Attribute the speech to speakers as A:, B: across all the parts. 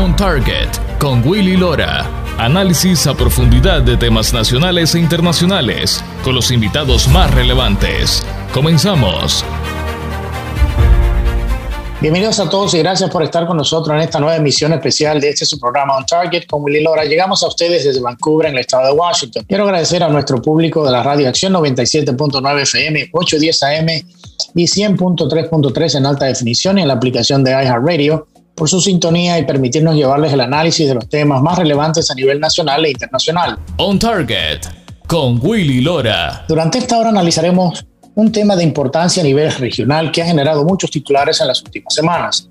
A: On Target con Willy Lora. Análisis a profundidad de temas nacionales e internacionales con los invitados más relevantes. Comenzamos.
B: Bienvenidos a todos y gracias por estar con nosotros en esta nueva emisión especial de este su programa On Target con Willy Lora. Llegamos a ustedes desde Vancouver, en el estado de Washington. Quiero agradecer a nuestro público de la radio Acción 97.9 FM, 810 AM y 100.3.3 en alta definición y en la aplicación de iHeartRadio por su sintonía y permitirnos llevarles el análisis de los temas más relevantes a nivel nacional e internacional.
A: On Target con Willy Lora.
B: Durante esta hora analizaremos un tema de importancia a nivel regional que ha generado muchos titulares en las últimas semanas.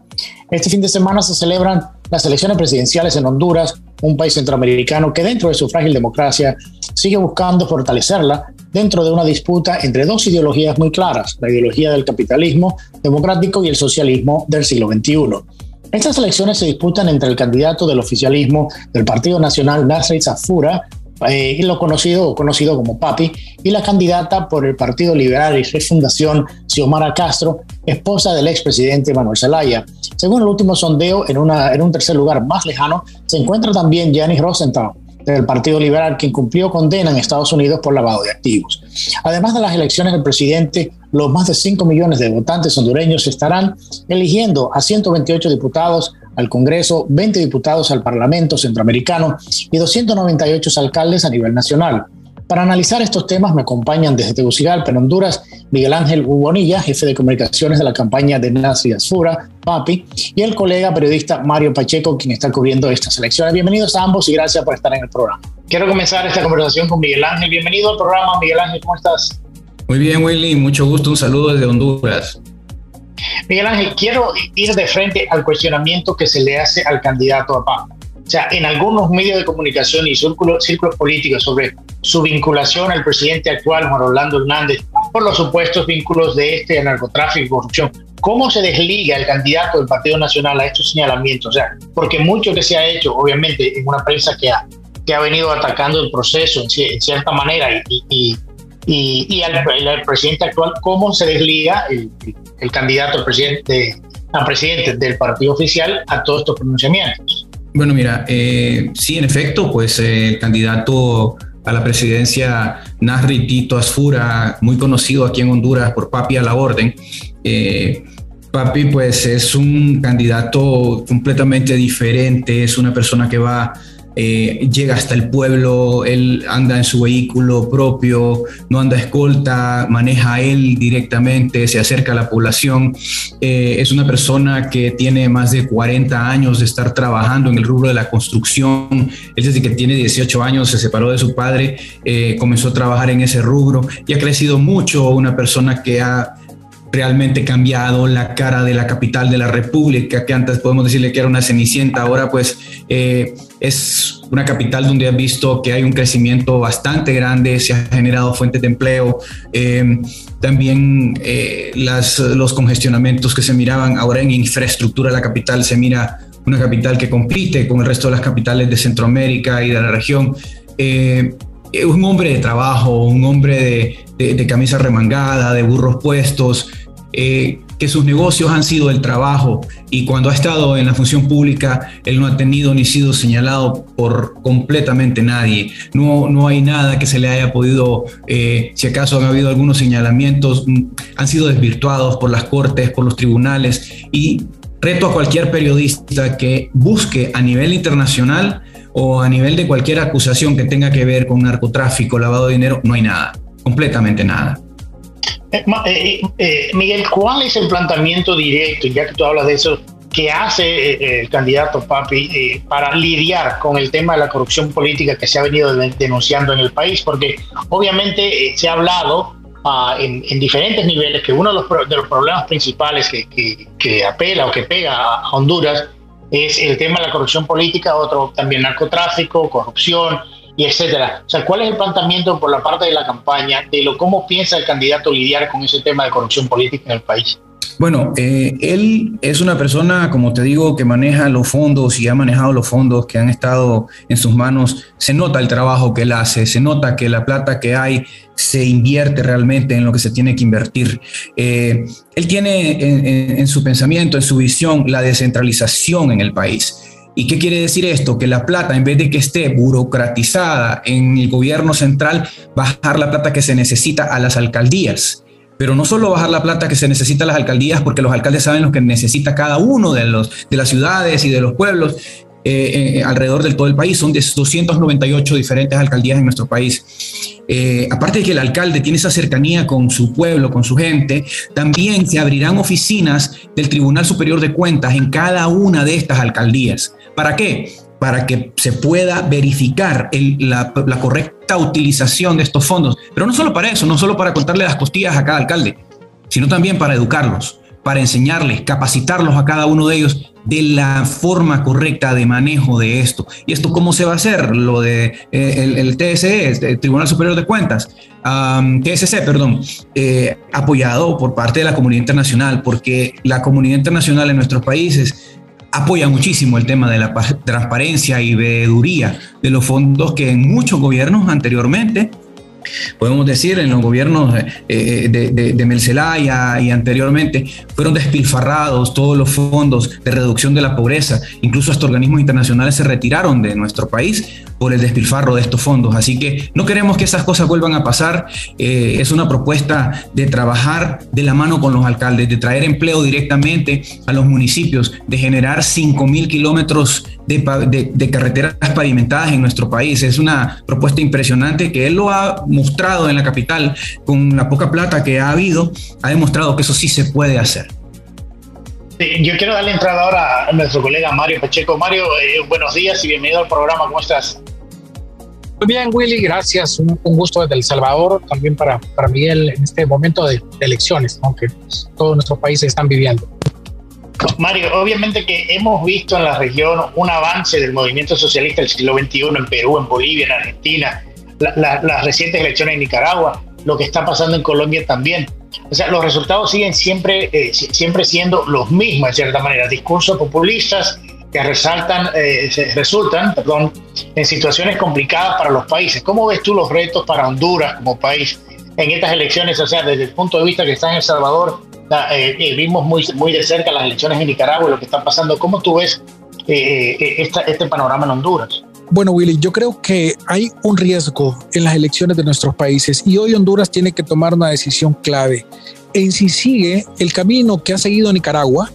B: Este fin de semana se celebran las elecciones presidenciales en Honduras, un país centroamericano que dentro de su frágil democracia sigue buscando fortalecerla dentro de una disputa entre dos ideologías muy claras, la ideología del capitalismo democrático y el socialismo del siglo XXI. Estas elecciones se disputan entre el candidato del oficialismo del Partido Nacional, Nasrid Zafura, eh, lo conocido, conocido como Papi, y la candidata por el Partido Liberal y Refundación, Xiomara Castro, esposa del expresidente Manuel Zelaya. Según el último sondeo, en, un tercer lugar más lejano, se encuentra también Janice Rosenthal, del Partido Liberal, quien cumplió condena en Estados Unidos por lavado de activos. Además de las elecciones del presidente, los más de 5 millones de votantes hondureños estarán eligiendo a 128 diputados al Congreso, 20 diputados al Parlamento Centroamericano y 298 alcaldes a nivel nacional. Para analizar estos temas me acompañan desde Tegucigalpa, en Honduras, Miguel Ángel Ubonilla, jefe de comunicaciones de la campaña de Nazi Asfura, PAPI, y el colega periodista Mario Pacheco, quien está cubriendo estas elecciones. Bienvenidos a ambos y gracias por estar en el programa. Quiero comenzar esta conversación con Miguel Ángel. Bienvenido al programa, Miguel Ángel, ¿cómo estás?
C: Muy bien, Willy, mucho gusto, un saludo desde Honduras.
B: Miguel Ángel, quiero ir de frente al cuestionamiento que se le hace al candidato a PAPI. O sea, en algunos medios de comunicación y círculos, políticos sobre su vinculación al presidente actual, Juan Orlando Hernández, por los supuestos vínculos de este narcotráfico y corrupción. ¿Cómo se desliga el candidato del Partido Nacional a estos señalamientos? O sea, porque mucho que se ha hecho, obviamente, en una prensa que ha, que ha venido atacando el proceso en, cierta manera y, y, y, al, presidente actual, ¿cómo se desliga el, el candidato al presidente, a presidente del partido oficial a todos estos pronunciamientos?
C: Bueno, mira, eh, sí, en efecto, pues eh, el candidato a la presidencia Nasri Tito Asfura, muy conocido aquí en Honduras por Papi a la Orden. Eh, Papi pues es un candidato completamente diferente, es una persona que va eh, llega hasta el pueblo, él anda en su vehículo propio, no anda escolta, maneja él directamente, se acerca a la población. Eh, es una persona que tiene más de 40 años de estar trabajando en el rubro de la construcción. Él desde que tiene 18 años se separó de su padre, eh, comenzó a trabajar en ese rubro y ha crecido mucho, una persona que ha realmente cambiado la cara de la capital de la República, que antes podemos decirle que era una cenicienta, ahora pues eh, es una capital donde ha visto que hay un crecimiento bastante grande, se han generado fuentes de empleo, eh, también eh, las, los congestionamientos que se miraban ahora en infraestructura, la capital se mira una capital que compite con el resto de las capitales de Centroamérica y de la región. es un hombre de trabajo, un hombre de, de camisa remangada, de burros puestos, eh, que sus negocios han sido el trabajo y cuando ha estado en la función pública, él no ha tenido ni sido señalado por completamente nadie. No, no hay nada que se le haya podido, eh, si acaso han habido algunos señalamientos, mm, han sido desvirtuados por las cortes, por los tribunales y reto a cualquier periodista que busque a nivel internacional o a nivel de cualquier acusación que tenga que ver con narcotráfico, lavado de dinero, no hay nada, completamente nada.
B: Eh, eh, eh, Miguel, ¿cuál es el planteamiento directo, ya que tú hablas de eso, que hace el candidato Papi para lidiar con el tema de la corrupción política que se ha venido denunciando en el país? Porque obviamente se ha hablado ah, en, diferentes niveles que uno de los, problemas principales que, que, apela o que pega a Honduras es el tema de la corrupción política, otro también narcotráfico, corrupción, y etcétera. O sea, ¿cuál es el planteamiento por la parte de la campaña de lo cómo piensa el candidato lidiar con ese tema de corrupción política en el país?
C: Bueno, eh, él es una persona, como te digo, que maneja los fondos y ha manejado los fondos que han estado en sus manos. Se nota el trabajo que él hace, se nota que la plata que hay se invierte realmente en lo que se tiene que invertir. Eh, él tiene en, en su pensamiento, en su visión, la descentralización en el país. ¿Y qué quiere decir esto? Que la plata, en vez de que esté burocratizada en el gobierno central, bajar la plata que se necesita a las alcaldías. Pero no solo bajar la plata que se necesita a las alcaldías, porque los alcaldes saben lo que necesita cada uno de, los, de las ciudades y de los pueblos, eh, eh, alrededor del todo el país. Son de 298 diferentes alcaldías en nuestro país. Eh, aparte de que el alcalde tiene esa cercanía con su pueblo, con su gente, también se abrirán oficinas del Tribunal Superior de Cuentas en cada una de estas alcaldías. ¿Para qué? Para que se pueda verificar la, la correcta utilización de estos fondos. Pero no solo para eso, no solo para contarle las costillas a cada alcalde, sino también para educarlos, para enseñarles, capacitarlos a cada uno de ellos de la forma correcta de manejo de esto. ¿Y esto cómo se va a hacer? Lo de eh, el, TSE, el Tribunal Superior de Cuentas, TSC, perdón, eh, apoyado por parte de la comunidad internacional, porque la comunidad internacional en nuestros países apoya muchísimo el tema de la transparencia y veeduría de los fondos que en muchos gobiernos anteriormente podemos decir, en los gobiernos eh, eh, de, de, de y anteriormente, fueron despilfarrados todos los fondos de reducción de la pobreza. Incluso hasta organismos internacionales se retiraron de nuestro país por el despilfarro de estos fondos. Así que no queremos que esas cosas vuelvan a pasar. Eh, es una propuesta de trabajar de la mano con los alcaldes, de traer empleo directamente a los municipios, de generar 5.000 kilómetros de, de, carreteras pavimentadas en nuestro país. Es una propuesta impresionante que él lo ha mostrado en la capital con la poca plata que ha habido, ha demostrado que eso sí se puede hacer.
B: yo quiero darle entrada ahora a nuestro colega Mario Pacheco. Mario, eh, buenos días y bienvenido al programa. ¿Cómo estás?
D: Muy bien, Willy, gracias. Un, gusto desde El Salvador, también para, para Miguel en este momento de, elecciones, aunque todos nuestros países están viviendo.
B: Mario, obviamente que hemos visto en la región un avance del movimiento socialista del siglo XXI en Perú, en Bolivia, en Argentina, las recientes elecciones en Nicaragua, lo que está pasando en Colombia también. O sea, los resultados siguen siempre, eh, siempre siendo los mismos, en cierta manera, discursos populistas, que resaltan, eh, resultan perdón, en situaciones complicadas para los países. ¿Cómo ves tú los retos para Honduras como país en estas elecciones? O sea, desde el punto de vista que está en El Salvador, eh, eh, vimos muy, muy de cerca las elecciones en Nicaragua y lo que está pasando. ¿Cómo tú ves este panorama en Honduras?
D: Bueno, Willy, yo creo que hay un riesgo en las elecciones de nuestros países y hoy Honduras tiene que tomar una decisión clave. En si sigue el camino que ha seguido Nicaragua,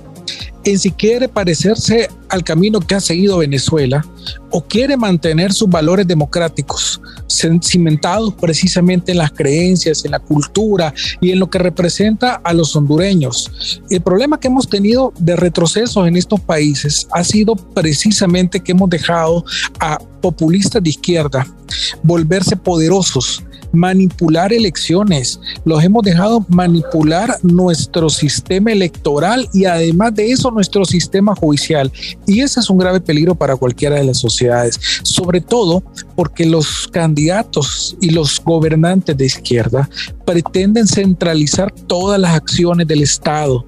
D: en si quiere parecerse al camino que ha seguido Venezuela o quiere mantener sus valores democráticos cimentados precisamente en las creencias, en la cultura y en lo que representa a los hondureños. El problema que hemos tenido de retroceso en estos países ha sido precisamente que hemos dejado a populistas de izquierda volverse poderosos manipular elecciones, los hemos dejado manipular nuestro sistema electoral y además de eso nuestro sistema judicial. Y ese es un grave peligro para cualquiera de las sociedades, sobre todo porque los candidatos y los gobernantes de izquierda pretenden centralizar todas las acciones del Estado,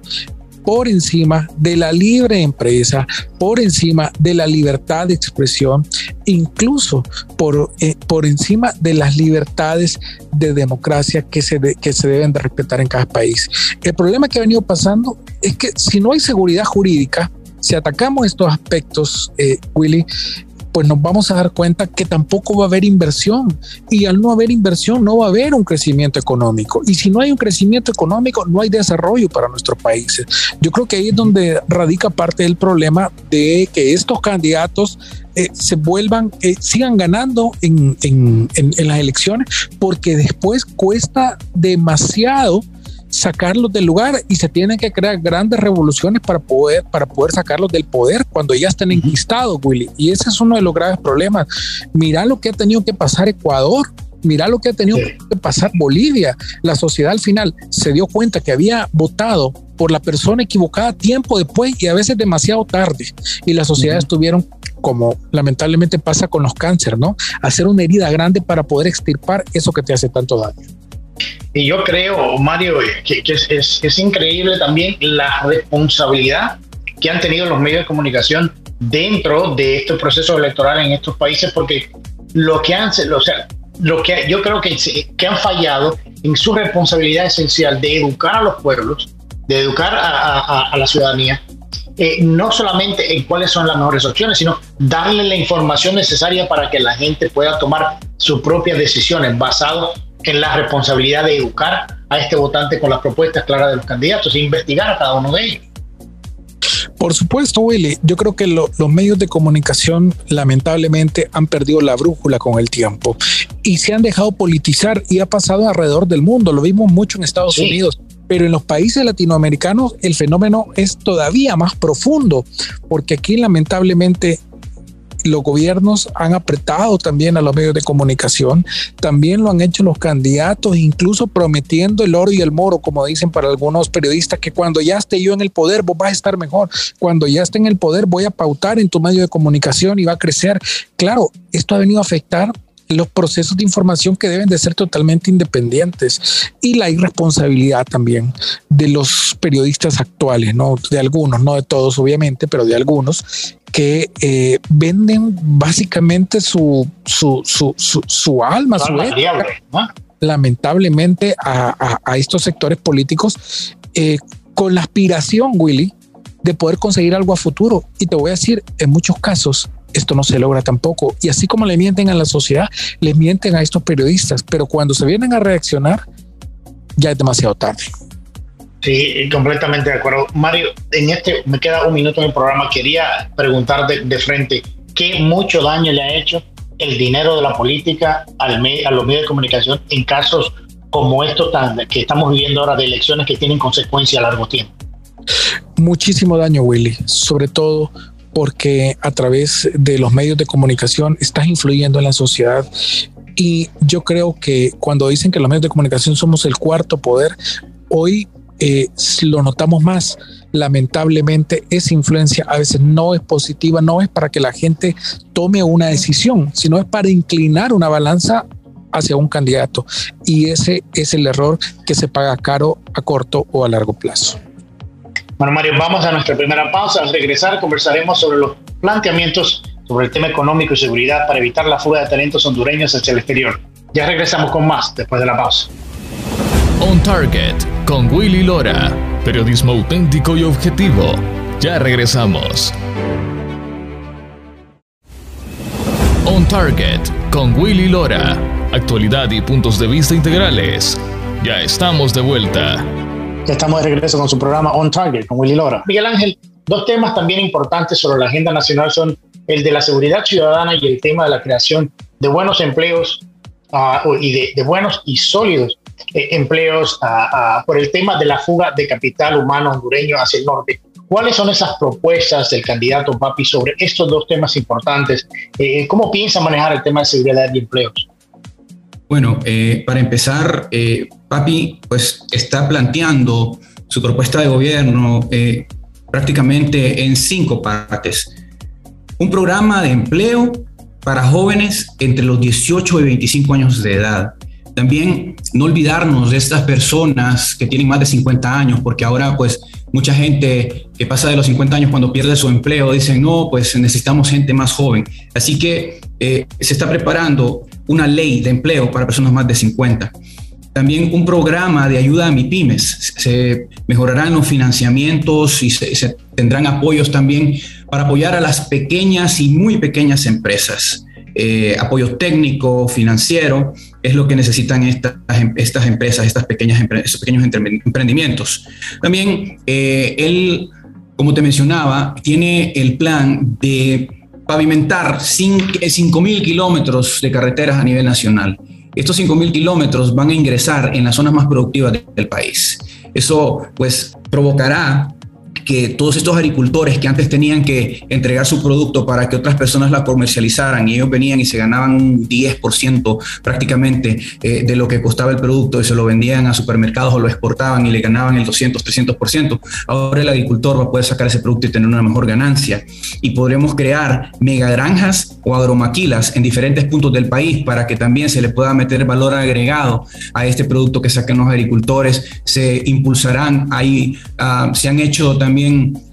D: por encima de la libre empresa, por encima de la libertad de expresión, incluso por, eh, por encima de las libertades de democracia que se, que se deben de respetar en cada país. El problema que ha venido pasando es que si no hay seguridad jurídica, si atacamos estos aspectos, eh, Willy, pues nos vamos a dar cuenta que tampoco va a haber inversión y al no haber inversión no va a haber un crecimiento económico y si no hay un crecimiento económico no hay desarrollo para nuestros países. Yo creo que ahí es donde radica parte del problema de que estos candidatos eh, se vuelvan, eh, sigan ganando en, en, en las elecciones porque después cuesta demasiado sacarlos del lugar y se tienen que crear grandes revoluciones para poder, para poder sacarlos del poder cuando ya estén enquistados, Willy. Y ese es uno de los graves problemas. Mira lo que ha tenido que pasar Ecuador. Mira lo que ha tenido que pasar Bolivia. La sociedad al final se dio cuenta que había votado por la persona equivocada tiempo después y a veces demasiado tarde. Y las sociedades tuvieron como lamentablemente pasa con los cánceres, ¿no? Hacer una herida grande para poder extirpar eso que te hace tanto daño.
B: Y yo creo, Mario, que, es, increíble también la responsabilidad que han tenido los medios de comunicación dentro de estos procesos electorales en estos países, porque lo que han, o sea, lo que yo creo que, que han fallado en su responsabilidad esencial de educar a los pueblos, de educar a, la ciudadanía eh, no solamente en cuáles son las mejores opciones, sino darle la información necesaria para que la gente pueda tomar sus propias decisiones basado en la responsabilidad de educar a este votante con las propuestas claras de los candidatos e investigar a cada uno de ellos.
D: Por supuesto, Willy. Yo creo que los medios de comunicación lamentablemente han perdido la brújula con el tiempo y se han dejado politizar y ha pasado alrededor del mundo. Lo vimos mucho en Estados Unidos. Pero en los países latinoamericanos el fenómeno es todavía más profundo, porque aquí lamentablemente los gobiernos han apretado también a los medios de comunicación, también lo han hecho los candidatos, incluso prometiendo el oro y el moro, como dicen para algunos periodistas, que cuando ya esté yo en el poder, vos vas a estar mejor, cuando ya esté en el poder, voy a pautar en tu medio de comunicación y va a crecer. Claro, esto ha venido a afectar los procesos de información que deben de ser totalmente independientes y la irresponsabilidad también de los periodistas actuales, no de algunos, no de todos obviamente, pero de algunos que eh, venden básicamente su, su, su, su, alma, su lamentablemente a, a, estos sectores políticos eh, con la aspiración, Willy, de poder conseguir algo a futuro. Y te voy a decir, en muchos casos, esto no se logra tampoco. Y así como le mienten a la sociedad, le mienten a estos periodistas, pero cuando se vienen a reaccionar, ya es demasiado tarde.
B: Sí, completamente de acuerdo. Mario, en este me queda un minuto en el programa. Quería preguntar de, frente qué mucho daño le ha hecho el dinero de la política al a los medios de comunicación en casos como estos que estamos viviendo ahora de elecciones que tienen consecuencias a largo tiempo.
D: Muchísimo daño, Willy, sobre todo porque a través de los medios de comunicación estás influyendo en la sociedad. Y yo creo que cuando dicen que los medios de comunicación somos el cuarto poder, hoy eh, lo notamos más. Lamentablemente esa influencia a veces no es positiva, no es para que la gente tome una decisión, sino es para inclinar una balanza hacia un candidato. Y ese es el error que se paga caro a corto o a largo plazo.
B: Bueno, Mario, vamos a nuestra primera pausa. Al regresar conversaremos sobre los planteamientos sobre el tema económico y seguridad para evitar la fuga de talentos hondureños hacia el exterior. Ya regresamos con más después de la pausa.
A: On Target con Willy Lora. Periodismo auténtico y objetivo. Ya regresamos. On Target con Willy Lora. Actualidad y puntos de vista integrales. Ya estamos de vuelta.
B: Ya estamos de regreso con su programa On Target con Willy Lora. Miguel Ángel, dos temas también importantes sobre la agenda nacional son el de la seguridad ciudadana y el tema de la creación de buenos empleos uh, y de, buenos y sólidos eh, empleos uh, por el tema de la fuga de capital humano hondureño hacia el norte. ¿Cuáles son esas propuestas del candidato Papi sobre estos dos temas importantes? Eh, ¿Cómo piensa manejar el tema de seguridad y empleos?
C: Bueno, eh, para empezar, eh, Papi pues está planteando su propuesta de gobierno eh, prácticamente en cinco partes. Un programa de empleo para jóvenes entre los 18 y 25 años de edad. También no olvidarnos de estas personas que tienen más de 50 años, porque ahora pues mucha gente que pasa de los 50 años cuando pierde su empleo dicen, no, pues necesitamos gente más joven. Así que se está preparando una ley de empleo para personas más de 50. También un programa de ayuda a MIPIMES. Se mejorarán los financiamientos y se, tendrán apoyos también para apoyar a las pequeñas y muy pequeñas empresas. Eh, apoyo técnico, financiero, es lo que necesitan estas, estas empresas, estas pequeñas, estos pequeños emprendimientos. También eh, él, como te mencionaba, tiene el plan de pavimentar 5.000 kilómetros de carreteras a nivel nacional. Estos 5.000 kilómetros van a ingresar en las zonas más productivas del país. Eso pues provocará que todos estos agricultores que antes tenían que entregar su producto para que otras personas la comercializaran y ellos venían y se ganaban un 10% prácticamente eh, de lo que costaba el producto y se lo vendían a supermercados o lo exportaban y le ganaban el 200, 300%, ahora el agricultor va a poder sacar ese producto y tener una mejor ganancia. Y podremos crear megagranjas o agromaquilas en diferentes puntos del país para que también se le pueda meter valor agregado a este producto que sacan los agricultores. Se impulsarán ahí, ah, se han hecho también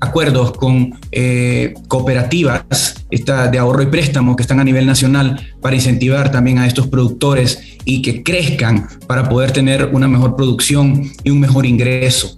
C: acuerdos con eh, cooperativas de ahorro y préstamo que están a nivel nacional para incentivar también a estos productores y que crezcan para poder tener una mejor producción y un mejor ingreso.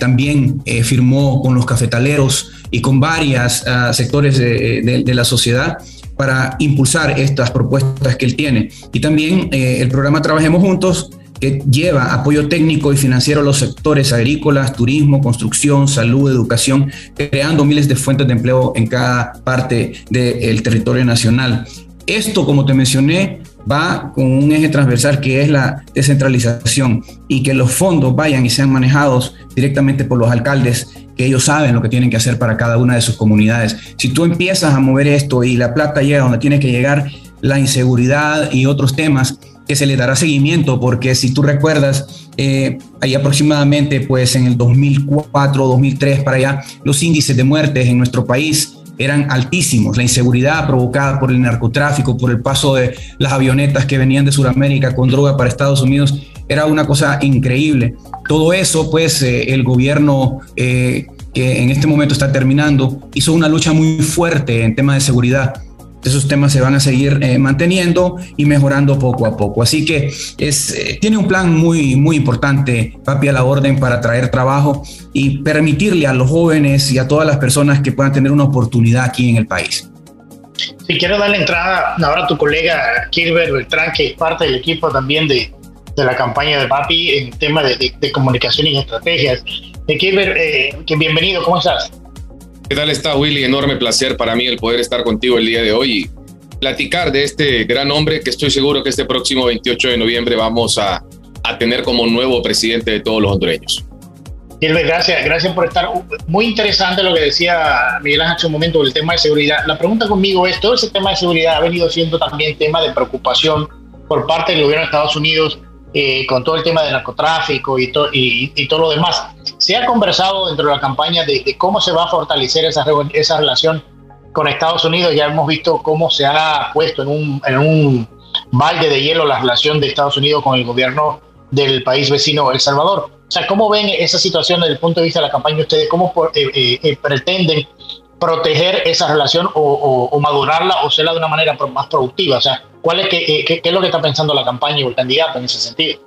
C: también firmó con los cafetaleros y con varios ah, sectores de, la sociedad para impulsar estas propuestas que él tiene. Y también el programa Trabajemos Juntos que lleva apoyo técnico y financiero a los sectores agrícolas, turismo, construcción, salud, educación, creando miles de fuentes de empleo en cada parte del territorio nacional. Esto, como te mencioné, va con un eje transversal que es la descentralización y que los fondos vayan y sean manejados directamente por los alcaldes, que ellos saben lo que tienen que hacer para cada una de sus comunidades. Si tú empiezas a mover esto y la plata llega donde tiene que llegar, la inseguridad y otros temas que se le dará seguimiento, porque si tú recuerdas, eh, ahí aproximadamente pues en el 2004, 2003 para allá, los índices de muertes en nuestro país eran altísimos. La inseguridad provocada por el narcotráfico, por el paso de las avionetas que venían de Sudamérica con droga para Estados Unidos, era una cosa increíble. Todo eso, pues eh, el gobierno eh, que en este momento está terminando hizo una lucha muy fuerte en tema de seguridad esos temas se van a seguir eh, manteniendo y mejorando poco a poco. Así que es, eh, tiene un plan muy, muy importante, Papi a la Orden, para traer trabajo y permitirle a los jóvenes y a todas las personas que puedan tener una oportunidad aquí en el país.
B: Si quiero darle entrada ahora a tu colega Gilbert Beltrán, que es parte del equipo también de, de la campaña de Papi en tema de, de, comunicación y estrategias. Eh, Gilbert, que bienvenido, ¿cómo estás?
E: ¿Qué tal está Willy? Enorme placer para mí el poder estar contigo el día de hoy y platicar de este gran hombre que estoy seguro que este próximo 28 de noviembre vamos a, a tener como nuevo presidente de todos los hondureños.
B: Gilbert, gracias, gracias por estar. Muy interesante lo que decía Miguel Ángel hace un momento el tema de seguridad. La pregunta conmigo es, todo ese tema de seguridad ha venido siendo también tema de preocupación por parte del gobierno de Estados Unidos eh, con todo el tema del narcotráfico y, y, todo lo demás. Se ha conversado dentro de la campaña de, cómo se va a fortalecer esa, esa relación con Estados Unidos. Ya hemos visto cómo se ha puesto en un, en un balde de hielo la relación de Estados Unidos con el gobierno del país vecino El Salvador. O sea, ¿cómo ven esa situación desde el punto de vista de la campaña ustedes? ¿Cómo eh, eh, pretenden proteger esa relación o, madurarla o hacerla de una manera más productiva? O sea, ¿cuál es, qué, qué, es lo que está pensando la campaña o el candidato en ese sentido?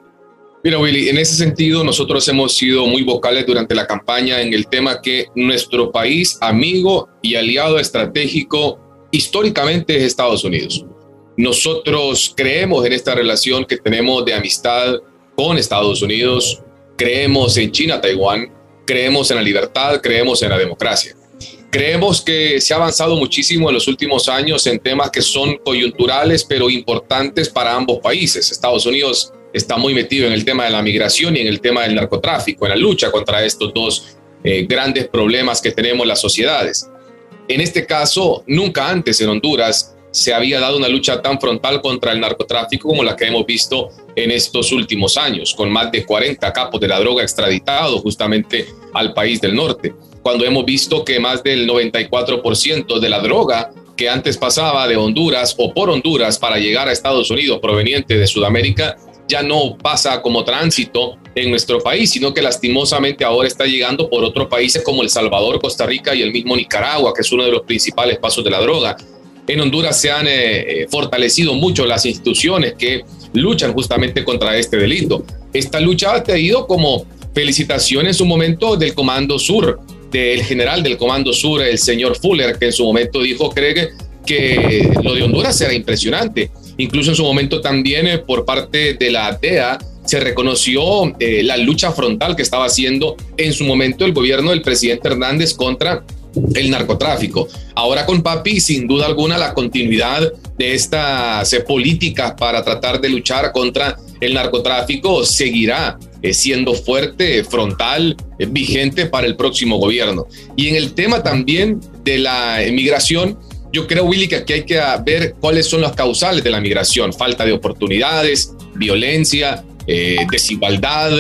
E: Mira, Willy, en ese sentido nosotros hemos sido muy vocales durante la campaña en el tema que nuestro país, amigo y aliado estratégico, históricamente es Estados Unidos. Nosotros creemos en esta relación que tenemos de amistad con Estados Unidos, creemos en China-Taiwán, creemos en la libertad, creemos en la democracia. Creemos que se ha avanzado muchísimo en los últimos años en temas que son coyunturales, pero importantes para ambos países. Estados Unidos está muy metido en el tema de la migración y en el tema del narcotráfico, en la lucha contra estos dos eh, grandes problemas que tenemos las sociedades. En este caso, nunca antes en Honduras se había dado una lucha tan frontal contra el narcotráfico como la que hemos visto en estos últimos años, con más de 40 capos de la droga extraditados justamente al país del norte cuando hemos visto que más del 94% de la droga que antes pasaba de Honduras o por Honduras para llegar a Estados Unidos proveniente de Sudamérica ya no pasa como tránsito en nuestro país, sino que lastimosamente ahora está llegando por otros países como El Salvador, Costa Rica y el mismo Nicaragua, que es uno de los principales pasos de la droga. En Honduras se han eh, eh, fortalecido mucho las instituciones que luchan justamente contra este delito. Esta lucha ha tenido como felicitación en su momento del Comando Sur, del general del Comando Sur, el señor Fuller, que en su momento dijo, cree que lo de Honduras era impresionante. Incluso en su momento también eh, por parte de la DEA se reconoció eh, la lucha frontal que estaba haciendo en su momento el gobierno del presidente Hernández contra el narcotráfico. Ahora con Papi, sin duda alguna, la continuidad de estas eh, políticas para tratar de luchar contra el narcotráfico seguirá eh, siendo fuerte, frontal, eh, vigente para el próximo gobierno. Y en el tema también de la migración, yo creo, Willy, que aquí hay que ver cuáles son las causales de la migración. Falta de oportunidades, violencia, eh, desigualdad,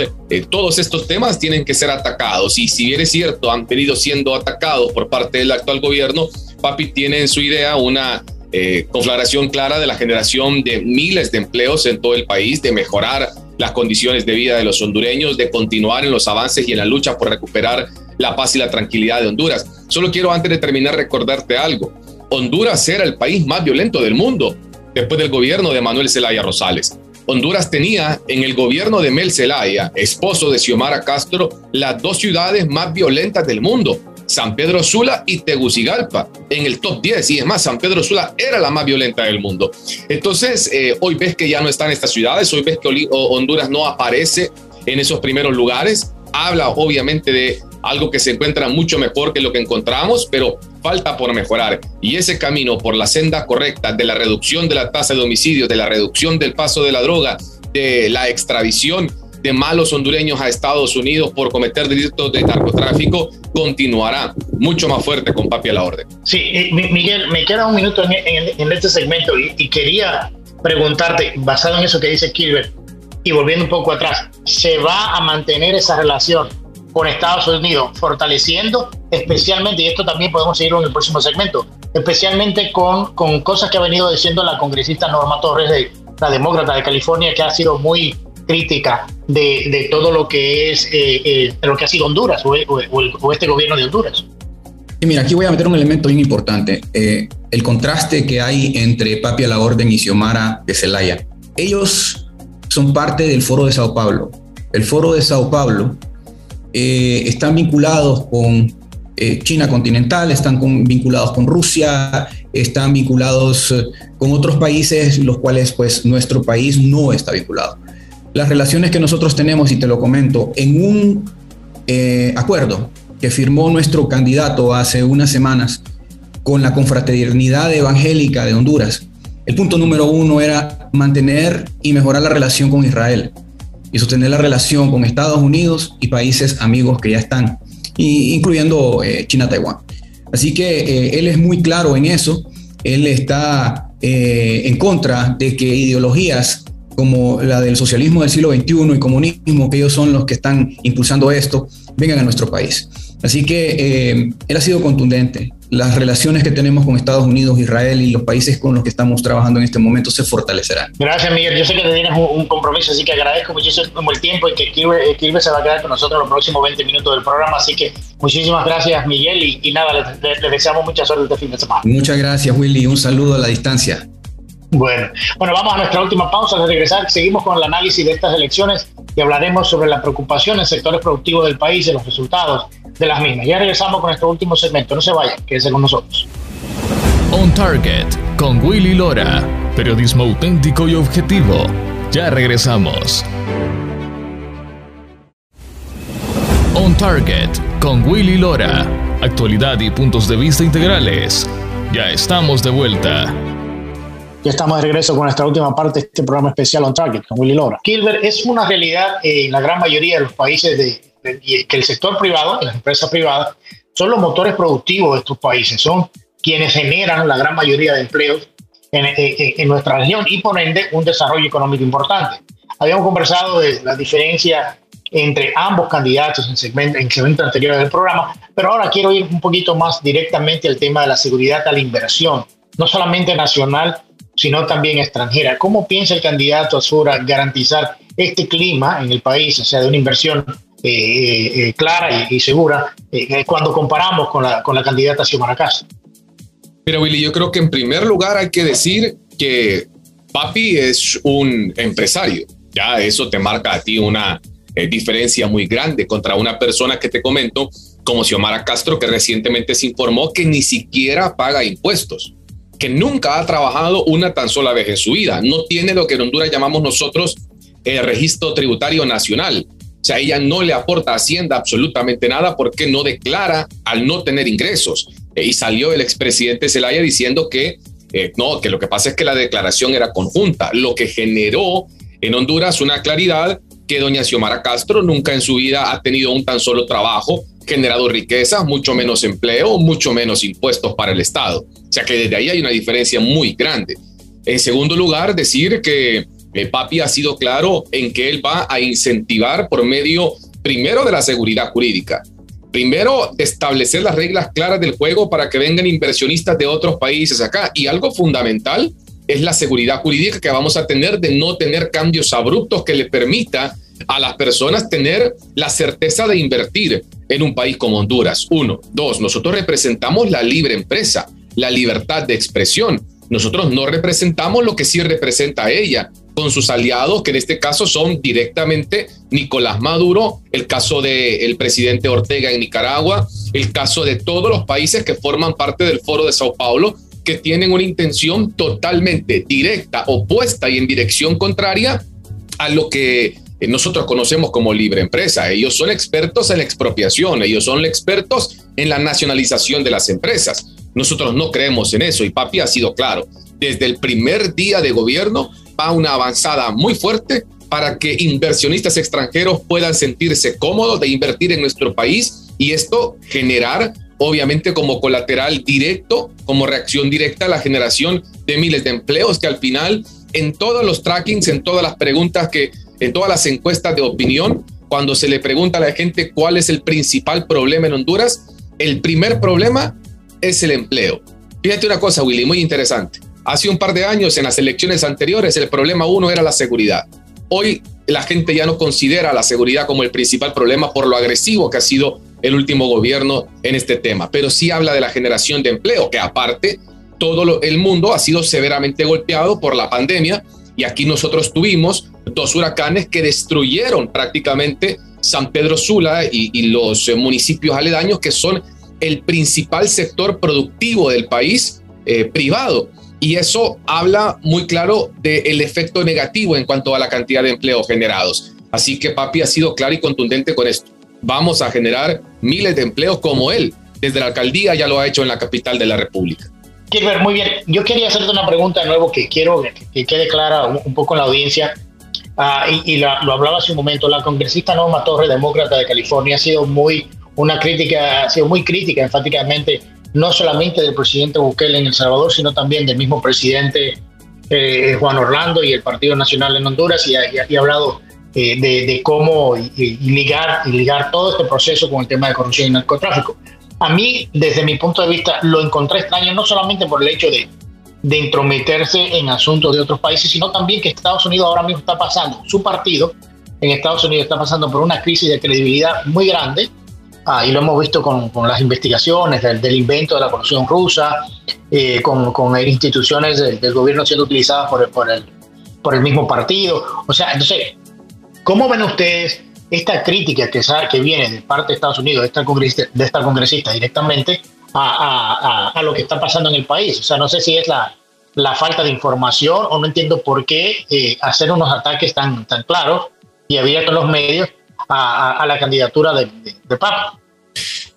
E: todos estos temas tienen que ser atacados. Y si bien es cierto, han venido siendo atacados por parte del actual gobierno, Papi tiene en su idea una eh, conflagración clara de la generación de miles de empleos en todo el país, de mejorar las condiciones de vida de los hondureños, de continuar en los avances y en la lucha por recuperar la paz y la tranquilidad de Honduras. Solo quiero antes de terminar recordarte algo. Honduras era el país más violento del mundo después del gobierno de Manuel Zelaya Rosales. Honduras tenía en el gobierno de Mel Zelaya, esposo de Xiomara Castro, las dos ciudades más violentas del mundo, San Pedro Sula y Tegucigalpa, en el top 10. Y es más, San Pedro Sula era la más violenta del mundo. Entonces, eh, hoy ves que ya no están estas ciudades, hoy ves que Honduras no aparece en esos primeros lugares. Habla obviamente de algo que se encuentra mucho mejor que lo que encontramos, pero falta por mejorar. Y ese camino por la senda correcta de la reducción de la tasa de homicidios, de la reducción del paso de la droga, de la extradición de malos hondureños a Estados Unidos por cometer delitos de narcotráfico continuará mucho más fuerte con papi a la orden.
B: Sí, Miguel, me queda un minuto en, este segmento y, y, quería preguntarte, basado en eso que dice Kilbert, y volviendo un poco atrás, ¿se va a mantener esa relación con Estados Unidos, fortaleciendo especialmente, y esto también podemos seguirlo en el próximo segmento, especialmente con, con cosas que ha venido diciendo la congresista Norma Torres, de, la demócrata de California, que ha sido muy crítica de, de todo lo que es eh, eh, lo que ha sido Honduras o, o, este gobierno de Honduras.
C: Y mira, aquí voy a meter un elemento bien importante, eh, el contraste que hay entre Papi a la Orden y Xiomara de Celaya. Ellos son parte del Foro de Sao Paulo. El Foro de Sao Paulo eh, están vinculados con China continental, están vinculados con Rusia, están vinculados con otros países, los cuales pues nuestro país no está vinculado. Las relaciones que nosotros tenemos, y te lo comento, en un acuerdo que firmó nuestro candidato hace unas semanas con la confraternidad evangélica de Honduras, el punto número uno era mantener y mejorar la relación con Israel y sostener la relación con Estados Unidos y países amigos que ya están, incluyendo eh, China-Taiwán. Así que eh, él es muy claro en eso, él está eh, en contra de que ideologías como la del socialismo del siglo XXI y comunismo, que ellos son los que están impulsando esto, vengan a nuestro país. Así que él ha sido contundente las relaciones que tenemos con Estados Unidos, Israel y los países con los que estamos trabajando en este momento se fortalecerán.
B: Gracias, Miguel. Yo sé que tienes un, compromiso, así que agradezco muchísimo el tiempo y que Kirby, se va a quedar con nosotros los próximos 20 minutos del programa. Así que muchísimas gracias, Miguel. Y, nada, les, deseamos mucha suerte este fin de semana.
C: Muchas gracias, Willy. Un saludo a la distancia.
B: Bueno, bueno, vamos a nuestra última pausa. de regresar, seguimos con el análisis de estas elecciones y hablaremos sobre la preocupación en sectores productivos del país y los resultados de las mismas. Ya regresamos con nuestro último segmento. No se vayan, quédense con nosotros.
A: On Target con Willy Lora. Periodismo auténtico y objetivo. Ya regresamos. On Target con Willy Lora. Actualidad y puntos de vista integrales. Ya estamos de vuelta.
B: Ya estamos de regreso con nuestra última parte de este programa especial On Target con Willy Lora. Kilber, es una realidad en la gran mayoría de los países de, que el sector privado, las empresas privadas, son los motores productivos de estos países, son quienes generan la gran mayoría de empleos en, nuestra región y por ende un desarrollo económico importante. Habíamos conversado de la diferencia entre ambos candidatos en segmento, en segmento anterior del programa, pero ahora quiero ir un poquito más directamente al tema de la seguridad a la inversión, no solamente nacional, sino también extranjera. ¿Cómo piensa el candidato Azura garantizar este clima en el país, o sea, de una inversión eh, eh, eh, clara y, segura cuando comparamos con la, con la candidata Xiomara Castro.
E: Mira, Willy, yo creo que en primer lugar hay que decir que Papi es un empresario. Ya eso te marca a ti una diferencia muy grande contra una persona que te comento, como Xiomara Castro, que recientemente se informó que ni siquiera paga impuestos, que nunca ha trabajado una tan sola vez en su vida. No tiene lo que en Honduras llamamos nosotros el registro tributario nacional o sea, ella no le aporta a Hacienda absolutamente nada porque no declara al no tener ingresos. Eh, y salió el expresidente Zelaya diciendo que eh, no, que lo que pasa es que la declaración era conjunta, lo que generó en Honduras una claridad que doña Xiomara Castro nunca en su vida ha tenido un tan solo trabajo, generado riqueza, mucho menos empleo, mucho menos impuestos para el Estado. O sea que desde ahí hay una diferencia muy grande. En segundo lugar, decir que eh, Papi ha sido claro en que él va a incentivar por medio, primero, de la seguridad jurídica. Primero, establecer las reglas claras del juego para que vengan inversionistas de otros países acá. Y algo fundamental es la seguridad jurídica que vamos a tener de no tener cambios abruptos que le permita a las personas tener la certeza de invertir en un país como Honduras. Uno. Dos, nosotros representamos la libre empresa, la libertad de expresión. Nosotros no representamos lo que sí representa ella, con sus aliados, que en este caso son directamente Nicolás Maduro, el caso del presidente Ortega en Nicaragua, el caso de todos los países que forman parte del Foro de Sao Paulo, que tienen una intención totalmente directa, opuesta y en dirección contraria a lo que nosotros conocemos como libre empresa. Ellos son expertos en la expropiación, ellos son expertos en la nacionalización de las empresas. Nosotros no creemos en eso y Papi ha sido claro. Desde el primer día de gobierno va una avanzada muy fuerte para que inversionistas extranjeros puedan sentirse cómodos de invertir en nuestro país y esto generar, obviamente, como colateral directo, como reacción directa a la generación de miles de empleos que al final, en todos los trackings, en todas las preguntas que, en todas las encuestas de opinión, cuando se le pregunta a la gente cuál es el principal problema en Honduras, el primer problema es el empleo. Fíjate una cosa, Willy, muy interesante. Hace un par de años, en las elecciones anteriores, el problema uno era la seguridad. Hoy la gente ya no considera la seguridad como el principal problema por lo agresivo que ha sido el último gobierno en este tema, pero sí habla de la generación de empleo, que aparte todo el mundo ha sido severamente golpeado por la pandemia y aquí nosotros tuvimos dos huracanes que destruyeron prácticamente San Pedro Sula y, los municipios aledaños que son el principal sector productivo del país eh, privado. Y eso habla muy claro del efecto negativo en cuanto a la cantidad de empleos generados. Así que Papi ha sido claro y contundente con esto. Vamos a generar miles de empleos como él. Desde la alcaldía ya lo ha hecho en la capital de la República.
B: ver muy bien. Yo quería hacerte una pregunta de nuevo que quiero que quede clara un, poco en la audiencia. Ah, y, lo hablaba hace un momento. La congresista Norma Torres, demócrata de California, ha sido muy una crítica, ha sido muy crítica enfáticamente no solamente del presidente Bukele en El Salvador, sino también del mismo presidente eh, Juan Orlando y el Partido Nacional en Honduras, y ha, hablado eh, de, cómo ligar, ligar todo este proceso con el tema de corrupción y narcotráfico. A mí, desde mi punto de vista, lo encontré extraño no solamente por el hecho de, de intrometerse en asuntos de otros países, sino también que Estados Unidos ahora mismo está pasando, su partido en Estados Unidos está pasando por una crisis de credibilidad muy grande, Ah, y lo hemos visto con, con las investigaciones del, invento de la corrupción rusa, eh, con, con, instituciones del, gobierno siendo utilizadas por, por, el, por el mismo partido. O sea, entonces, ¿cómo ven ustedes esta crítica que, que viene de parte de Estados Unidos, de esta congresista, de esta congresista directamente, a, a, a, lo que está pasando en el país? O sea, no sé si es la, la falta de información o no entiendo por qué eh, hacer unos ataques tan, tan claros y abiertos los medios a, la candidatura de, de, Papa.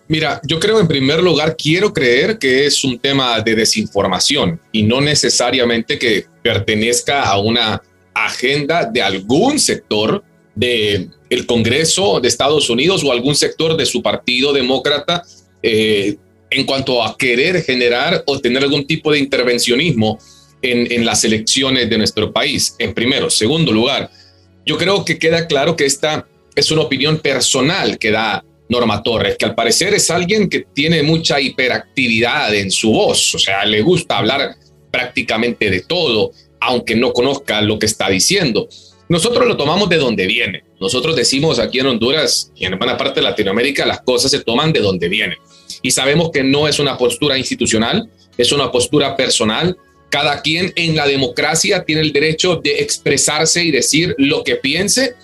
E: Mira, yo creo en primer lugar, quiero creer que es un tema de desinformación y no necesariamente que pertenezca a una agenda de algún sector de el Congreso de Estados Unidos o algún sector de su partido demócrata eh, en cuanto a querer generar o tener algún tipo de intervencionismo en, las elecciones de nuestro país. En primero. Segundo lugar, yo creo que queda claro que esta es una opinión personal que da Norma Torres, que al parecer es alguien que tiene mucha hiperactividad en su voz, o sea, le gusta hablar prácticamente de todo, aunque no conozca lo que está diciendo. Nosotros lo tomamos de donde viene. Nosotros decimos aquí en Honduras y en buena parte de Latinoamérica las cosas se toman de donde vienen. Y sabemos que no es una postura institucional, es una postura personal. Cada quien en la democracia tiene el derecho de expresarse y decir lo que piense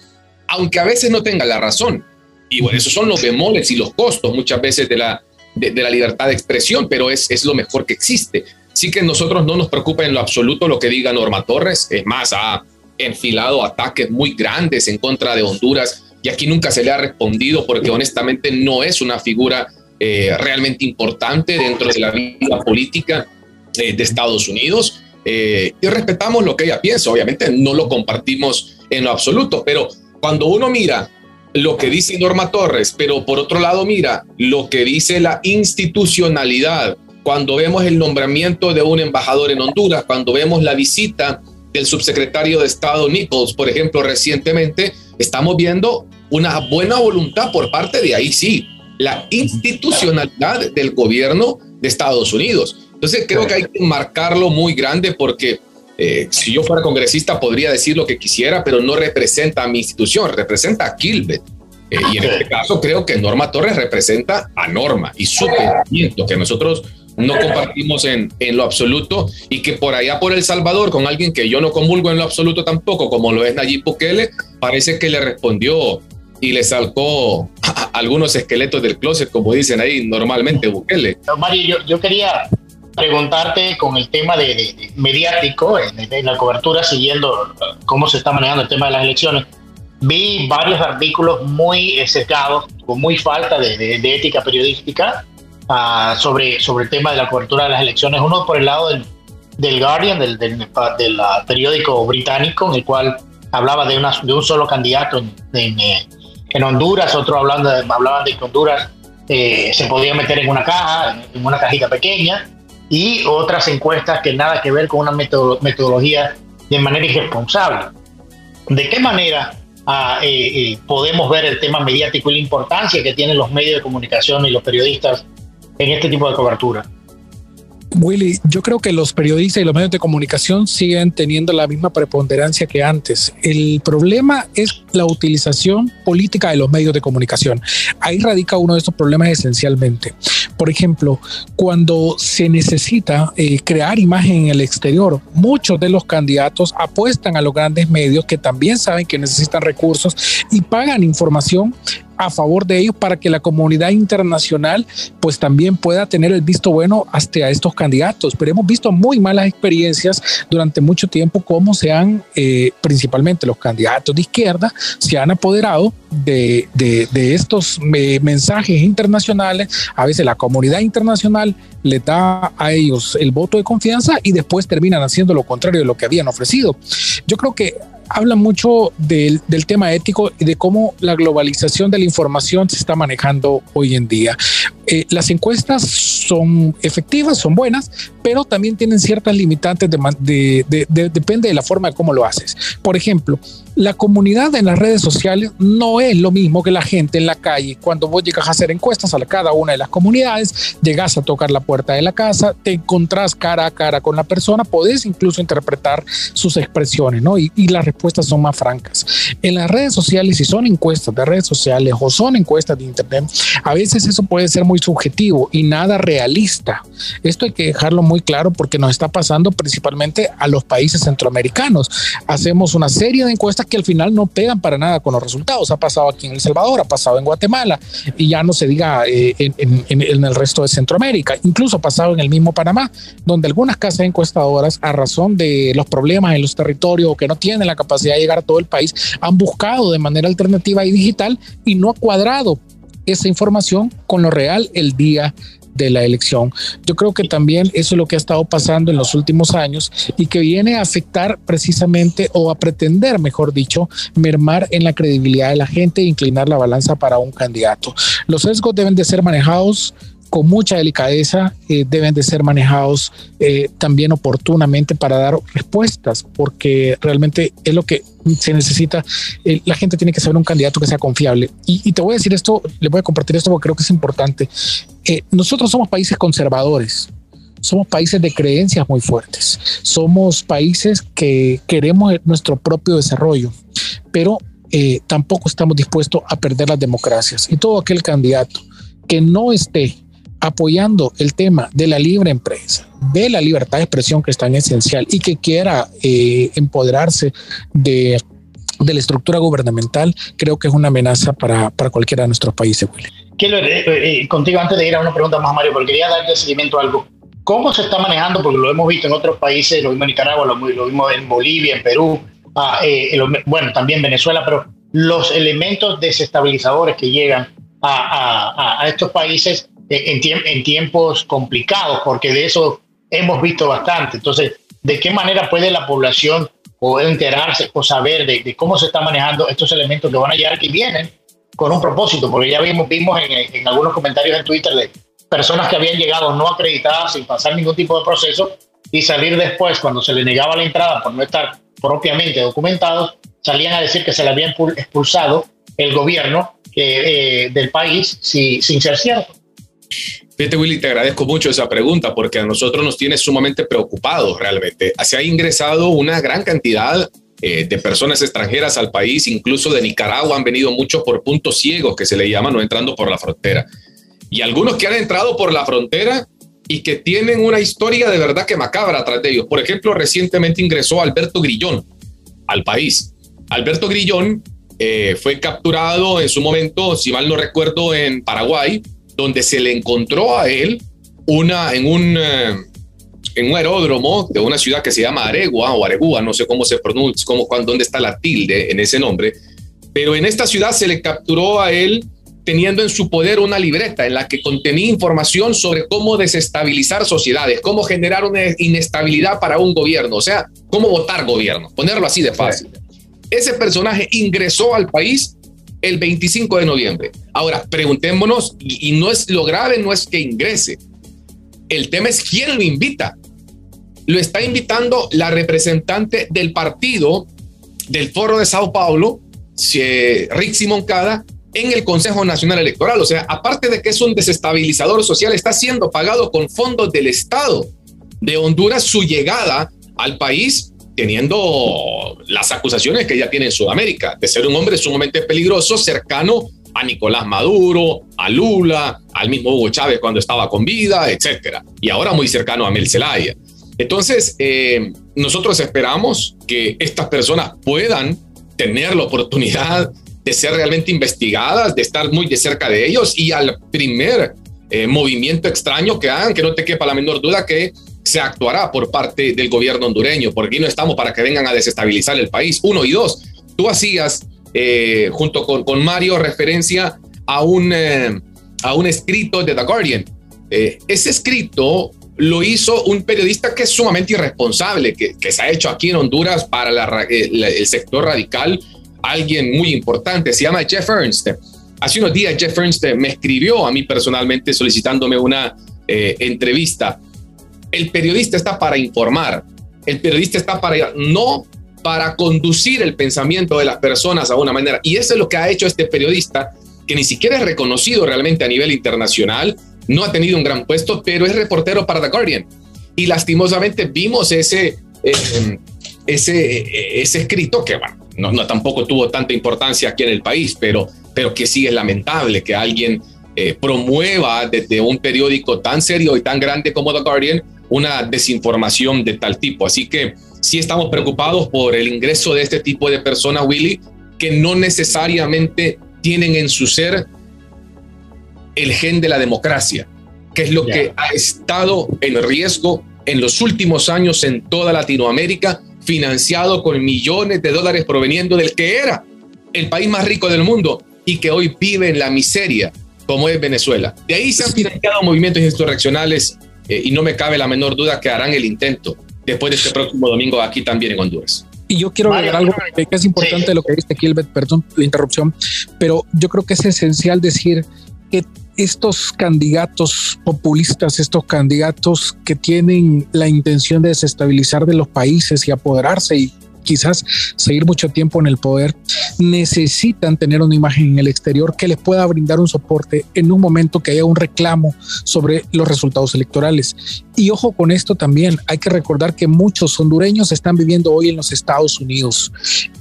E: aunque a veces no tenga la razón. Y bueno, esos son los bemoles y los costos muchas veces de la, de, la libertad de expresión, pero es, es lo mejor que existe. Sí que nosotros no nos preocupa en lo absoluto lo que diga Norma Torres, es más, ha enfilado ataques muy grandes en contra de Honduras y aquí nunca se le ha respondido porque honestamente no es una figura eh, realmente importante dentro de la vida política eh, de Estados Unidos. Eh, y respetamos lo que ella piensa, obviamente no lo compartimos en lo absoluto, pero cuando uno mira lo que dice Norma Torres, pero por otro lado mira lo que dice la institucionalidad, cuando vemos el nombramiento de un embajador en Honduras, cuando vemos la visita del subsecretario de Estado Nichols, por ejemplo, recientemente, estamos viendo una buena voluntad por parte de ahí, sí, la institucionalidad del gobierno de Estados Unidos. Entonces creo que hay que marcarlo muy grande porque eh, si yo fuera congresista podría decir lo que quisiera, pero no representa a mi institución, representa a Kilbet. Eh, y en este caso creo que Norma Torres representa a Norma y su pensamiento, que nosotros no compartimos en, en lo absoluto y que por allá por El Salvador, con alguien que yo no convulgo en lo absoluto tampoco, como lo es Nayib Bukele, parece que le respondió y le sacó algunos esqueletos del closet, como dicen ahí normalmente Bukele.
B: Mario, yo, yo quería preguntarte con el tema de, mediático, en, la cobertura, siguiendo cómo se está manejando el tema de las elecciones. Vi varios artículos muy sesgados, con muy falta de, ética periodística uh, sobre, sobre el tema de la cobertura de las elecciones. Uno por el lado del, del Guardian, del, del, del, periódico británico, en el cual hablaba de, una, de un solo candidato en, en, en Honduras, otro hablando de, hablaban de que Honduras eh, se podía meter en una caja, en una cajita pequeña, y otras encuestas que nada que ver con una metodología de manera irresponsable. ¿De qué manera ah, eh, eh, podemos ver el tema mediático y la importancia que tienen los medios de comunicación y los periodistas en este tipo de cobertura?
D: Willy, yo creo que los periodistas y los medios de comunicación siguen teniendo la misma preponderancia que antes. El problema es la utilización política de los medios de comunicación. Ahí radica uno de estos problemas esencialmente. Por ejemplo, cuando se necesita eh, crear imagen en el exterior, muchos de los candidatos apuestan a los grandes medios que también saben que necesitan recursos y pagan información a favor de ellos para que la comunidad internacional pues también pueda tener el visto bueno hasta estos candidatos. Pero hemos visto muy malas experiencias durante mucho tiempo cómo se han, eh, principalmente los candidatos de izquierda, se han apoderado de, de, estos eh, mensajes internacionales. A veces la comunidad internacional le da a ellos el voto de confianza y después terminan haciendo lo contrario de lo que habían ofrecido. Yo creo que habla mucho del, del, tema ético y de cómo la globalización de la información se está manejando hoy en día. Eh, las encuestas son efectivas, son buenas, pero también tienen ciertas limitantes, de, depende de la forma de cómo lo haces. Por ejemplo, la comunidad en las redes sociales no es lo mismo que la gente en la calle. Cuando vos llegas a hacer encuestas a cada una de las comunidades, llegas a tocar la puerta de la casa, te encontrás cara a cara con la persona, podés incluso interpretar sus expresiones, ¿no? Y, y las respuestas son más francas. En las redes sociales, si son encuestas de redes sociales o son encuestas de Internet, a veces eso puede ser muy subjetivo y nada realista. Esto hay que dejarlo muy claro porque nos está pasando principalmente a los países centroamericanos. Hacemos una serie de encuestas que al final no pegan para nada con los resultados. Ha pasado aquí en El Salvador, ha pasado en Guatemala y ya no se diga eh, en, en el resto de Centroamérica. Incluso ha pasado en el mismo Panamá, donde algunas casas encuestadoras, a razón de los problemas en los territorios o que no tienen la capacidad de llegar a todo el país, han buscado de manera alternativa y digital y no ha cuadrado esa información con lo real el día de la elección. Yo creo que también eso es lo que ha estado pasando en los últimos años y que viene a afectar precisamente o a pretender, mejor dicho, mermar en la credibilidad de la gente e inclinar la balanza para un candidato. Los sesgos deben de ser manejados con mucha delicadeza eh, deben de ser manejados eh, también oportunamente para dar respuestas, porque realmente es lo que se necesita. Eh, la gente tiene que saber un candidato que sea confiable. Y, te voy a decir esto, le voy a compartir esto porque creo que es importante. nosotros somos países conservadores. Somos países de creencias muy fuertes. Somos países que queremos nuestro propio desarrollo, pero tampoco estamos dispuestos a perder las democracias. Y todo aquel candidato que no esté apoyando el tema de la libre empresa, de la libertad de expresión que es tan esencial y que quiera eh, empoderarse de, de, la estructura gubernamental, creo que es una amenaza para, para cualquiera de nuestros países.
B: Quiero eh, eh, contigo antes de ir a una pregunta más, Mario, porque quería darle seguimiento a algo. ¿Cómo se está manejando? Porque lo hemos visto en otros países, lo vimos en Nicaragua, lo, lo vimos en Bolivia, en Perú, ah, bueno, también Venezuela, pero los elementos desestabilizadores que llegan a, a, a estos países en, en tiempos complicados, porque de eso hemos visto bastante. Entonces, ¿de qué manera puede la población poder enterarse o saber de, cómo se están manejando estos elementos que van a llegar, que vienen con un propósito? Porque ya vimos, vimos en, en algunos comentarios en Twitter de personas que habían llegado no acreditadas sin pasar ningún tipo de proceso y salir después, cuando se le negaba la entrada por no estar propiamente documentados, salían a decir que se le había expulsado el gobierno eh, del país sin ser cierto.
E: Fíjate, Willy, te agradezco mucho esa pregunta porque a nosotros nos tiene sumamente preocupados realmente. Se ha ingresado una gran cantidad eh, de personas extranjeras al país, incluso de Nicaragua han venido muchos por puntos ciegos que se le llaman, no entrando por la frontera. Y algunos que han entrado por la frontera y que tienen una historia de verdad que macabra atrás de ellos. Por ejemplo, recientemente ingresó Alberto Grillón al país. Alberto Grillón eh, fue capturado en su momento, si mal no recuerdo, en Paraguay, donde se le encontró a él una, en, un, eh, en un aeródromo de una ciudad que se llama Aregua o Aregua, no sé cómo se pronuncia, cómo, dónde está la tilde en ese nombre, pero en esta ciudad se le capturó a él teniendo en su poder una libreta en la que contenía información sobre cómo desestabilizar sociedades, cómo generar una inestabilidad para un gobierno, o sea, cómo votar gobierno, ponerlo así de fácil. Ese personaje ingresó al país el 25 de noviembre. Ahora, preguntémonos, y, no es lo grave, no es que ingrese. El tema es quién lo invita. Lo está invitando la representante del partido del Foro de Sao Paulo, Rick Simoncada, en el Consejo Nacional Electoral. O sea, aparte de que es un desestabilizador social, está siendo pagado con fondos del Estado de Honduras su llegada al país teniendo las acusaciones que ya tiene en Sudamérica, de ser un hombre sumamente peligroso, cercano a Nicolás Maduro, a Lula, al mismo Hugo Chávez cuando estaba con vida, etcétera, y ahora muy cercano a Mel Zelaya. Entonces, eh, nosotros esperamos que estas personas puedan tener la oportunidad de ser realmente investigadas, de estar muy de cerca de ellos y al primer eh, movimiento extraño que hagan, que no te quepa la menor duda que se actuará por parte del gobierno hondureño, porque aquí no estamos para que vengan a desestabilizar el país. Uno y dos, tú hacías eh, junto con, con, Mario referencia a un, eh, a un escrito de The Guardian. Eh, ese escrito lo hizo un periodista que es sumamente irresponsable, que, que se ha hecho aquí en Honduras para el sector radical, alguien muy importante, se llama Jeff Ernst. Hace unos días Jeff Ernst me escribió a mí personalmente solicitándome una entrevista el periodista está para informar, el periodista está para no para conducir el pensamiento de las personas a una manera. Y eso es lo que ha hecho este periodista, que ni siquiera es reconocido realmente a nivel internacional, no ha tenido un gran puesto, pero es reportero para The Guardian. Y lastimosamente vimos ese, eh, ese, ese escrito que, bueno, no, no, tampoco tuvo tanta importancia aquí en el país, pero, pero que sí es lamentable que alguien eh, promueva desde un periódico tan serio y tan grande como The Guardian una desinformación de tal tipo. Así que sí estamos preocupados por el ingreso de este tipo de personas, Willy, que no necesariamente tienen en su ser el gen de la democracia, que es lo que ha estado en riesgo en los últimos años en toda Latinoamérica, financiado con millones de dólares proveniendo del que era el país más rico del mundo y que hoy vive en la miseria, como es Venezuela. De ahí se han financiado movimientos insurreccionales eh, y no me cabe la menor duda que harán el intento después de este próximo domingo aquí también en Honduras.
D: Y yo quiero agregar algo que es importante de lo que dice Gilbert, perdón la interrupción, pero yo creo que es esencial decir que estos candidatos populistas, estos candidatos que tienen la intención de desestabilizar de los países y apoderarse y quizás seguir mucho tiempo en el poder, necesitan tener una imagen en el exterior que les pueda brindar un soporte en un momento que haya un reclamo sobre los resultados electorales. Y ojo con esto también, hay que recordar que muchos hondureños están viviendo hoy en los Estados Unidos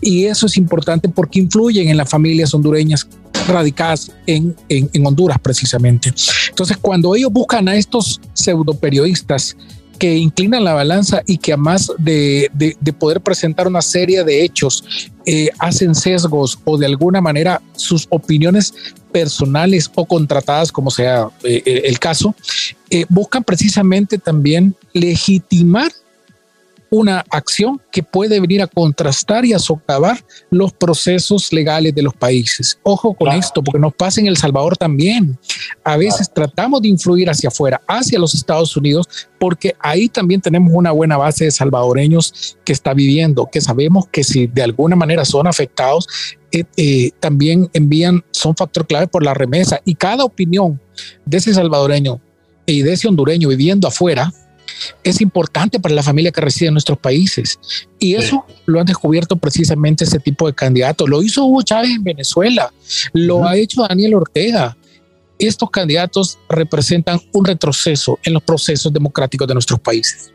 D: y eso es importante porque influyen en las familias hondureñas radicadas en, en, en Honduras precisamente. Entonces, cuando ellos buscan a estos pseudo periodistas, que inclinan la balanza y que además de, de, poder presentar una serie de hechos, eh, hacen sesgos o de alguna manera sus opiniones personales o contratadas, como sea eh, el caso, eh, buscan precisamente también legitimar una acción que puede venir a contrastar y a socavar los procesos legales de los países. Ojo con esto, porque nos pasa en El Salvador también. A veces tratamos de influir hacia afuera, hacia los Estados Unidos, porque ahí también tenemos una buena base de salvadoreños que está viviendo, que sabemos que si de alguna manera son afectados, eh, eh, también envían, son factor clave por la remesa y cada opinión de ese salvadoreño y de ese hondureño viviendo afuera, es importante para la familia que reside en nuestros países. Y eso lo han descubierto precisamente ese tipo de candidatos. Lo hizo Hugo Chávez en Venezuela, lo ha hecho Daniel Ortega. Estos candidatos representan un retroceso en los procesos democráticos de nuestros países.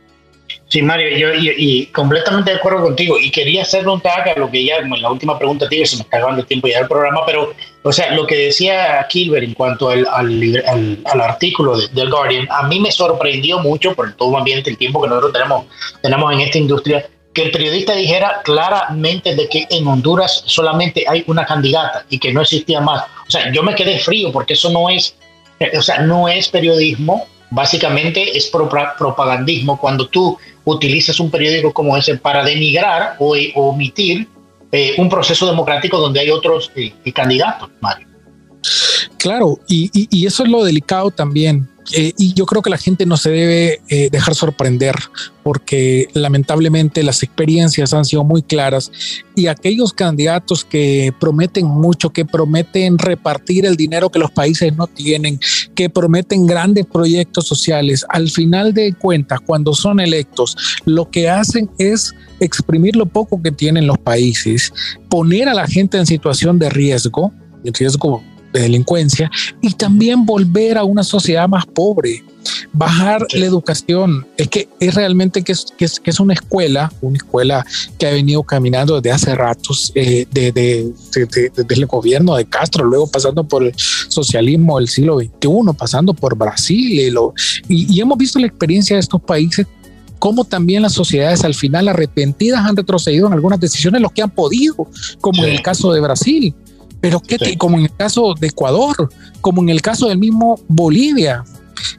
B: Sí, Mario, yo y, completamente de acuerdo contigo. Y quería hacer un tag a lo que ya, en la última pregunta, tío, se me está acabando el tiempo ya del programa, pero, o sea, lo que decía Kilber en cuanto al, al, artículo del Guardian, a mí me sorprendió mucho por todo ambiente, el tiempo que nosotros tenemos, tenemos en esta industria, que el periodista dijera claramente de que en Honduras solamente hay una candidata y que no existía más. O sea, yo me quedé frío porque eso no es, o sea, no es periodismo, básicamente es propagandismo cuando tú utilizas un periódico como ese para denigrar o, omitir eh, un proceso democrático donde hay otros eh, candidatos, Mario.
D: Claro, y, eso es lo delicado también. Eh, y yo creo que la gente no se debe eh, dejar sorprender porque lamentablemente las experiencias han sido muy claras y aquellos candidatos que prometen mucho, que prometen repartir el dinero que los países no tienen, que prometen grandes proyectos sociales, al final de cuentas, cuando son electos, lo que hacen es exprimir lo poco que tienen los países, poner a la gente en situación de riesgo, de riesgo de delincuencia y también volver a una sociedad más pobre, bajar la educación. Es que es realmente que es, que es, que es, una escuela, una escuela que ha venido caminando desde hace ratos, eh, de, de, desde el gobierno de Castro, luego pasando por el socialismo del siglo XXI, pasando por Brasil y, lo, y, hemos visto la experiencia de estos países cómo también las sociedades al final arrepentidas han retrocedido en algunas decisiones, los que han podido, como en el caso de Brasil. Pero que, como en el caso de Ecuador, como en el caso del mismo Bolivia,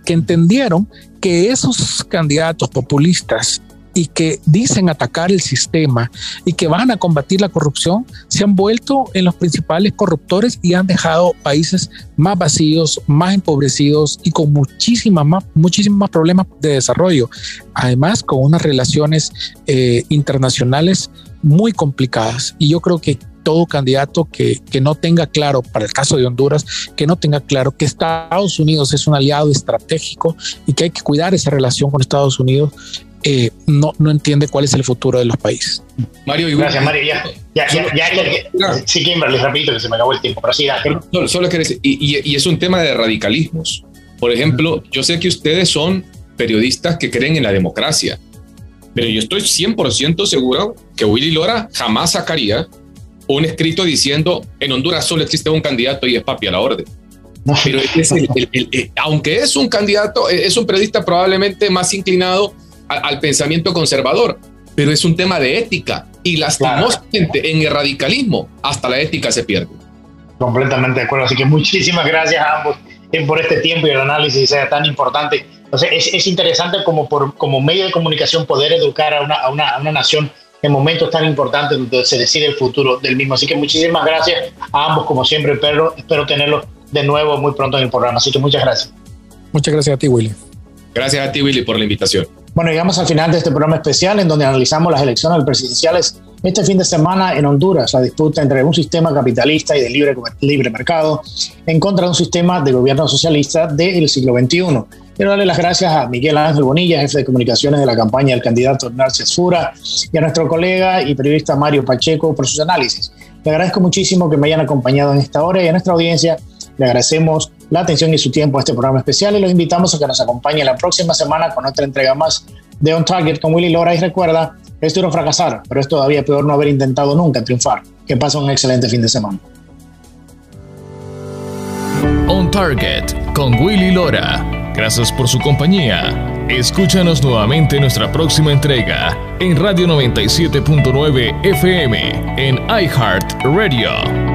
D: que entendieron que esos candidatos populistas y que dicen atacar el sistema y que van a combatir la corrupción, se han vuelto en los principales corruptores y han dejado países más vacíos, más empobrecidos y con muchísimas más, muchísimos más problemas de desarrollo. Además, con unas relaciones eh, internacionales muy complicadas. Y yo creo que todo candidato que, que, no tenga claro, para el caso de Honduras, que no tenga claro que Estados Unidos es un aliado estratégico y que hay que cuidar esa relación con Estados Unidos, eh, no, no entiende cuál es el futuro de los países.
B: Mario, gracias, Mario. Ya, ya, ya, ya, sí, Kimberly, rapidito que se me acabó el tiempo, pero sí,
E: Solo, solo decir, y, y, es un tema de radicalismos. Por ejemplo, yo sé que ustedes son periodistas que creen en la democracia, pero yo estoy 100% seguro que Willy Lora jamás sacaría un escrito diciendo en Honduras solo existe un candidato y es Papi a la orden. Pero aunque es un candidato, es un periodista probablemente más inclinado al pensamiento conservador, pero es un tema de ética y lastimosamente en el radicalismo hasta la ética se pierde.
B: Completamente de acuerdo, así que muchísimas gracias a ambos por este tiempo y el análisis sea tan importante. Entonces es, es interesante como, por, como medio de comunicación poder educar a una, a una, a una nación en momentos tan importantes donde se decide el futuro del mismo. Así que muchísimas gracias a ambos, como siempre, pero espero tenerlos de nuevo muy pronto en el programa. Así que muchas gracias.
D: Muchas gracias a ti, Willy.
E: Gracias a ti, Willy, por la invitación.
B: Bueno, llegamos al final de este programa especial en donde analizamos las elecciones presidenciales este fin de semana en Honduras, la disputa entre un sistema capitalista y de libre, libre mercado en contra de un sistema de gobierno socialista del siglo XXI. Quiero darle las gracias a Miguel Ángel Bonilla, jefe de comunicaciones de la campaña del candidato Narces Fura, y a nuestro colega y periodista Mario Pacheco por sus análisis. Le agradezco muchísimo que me hayan acompañado en esta hora y a nuestra audiencia le agradecemos la atención y su tiempo a este programa especial y los invitamos a que nos acompañe la próxima semana con otra entrega más de On Target con Willy Lora. Y recuerda, es duro fracasar, pero es todavía peor no haber intentado nunca triunfar. Que pase un excelente fin de semana.
A: On Target con Willy Lora Gracias por su compañía. Escúchanos nuevamente en nuestra próxima entrega en Radio 97.9 FM en iHeart Radio.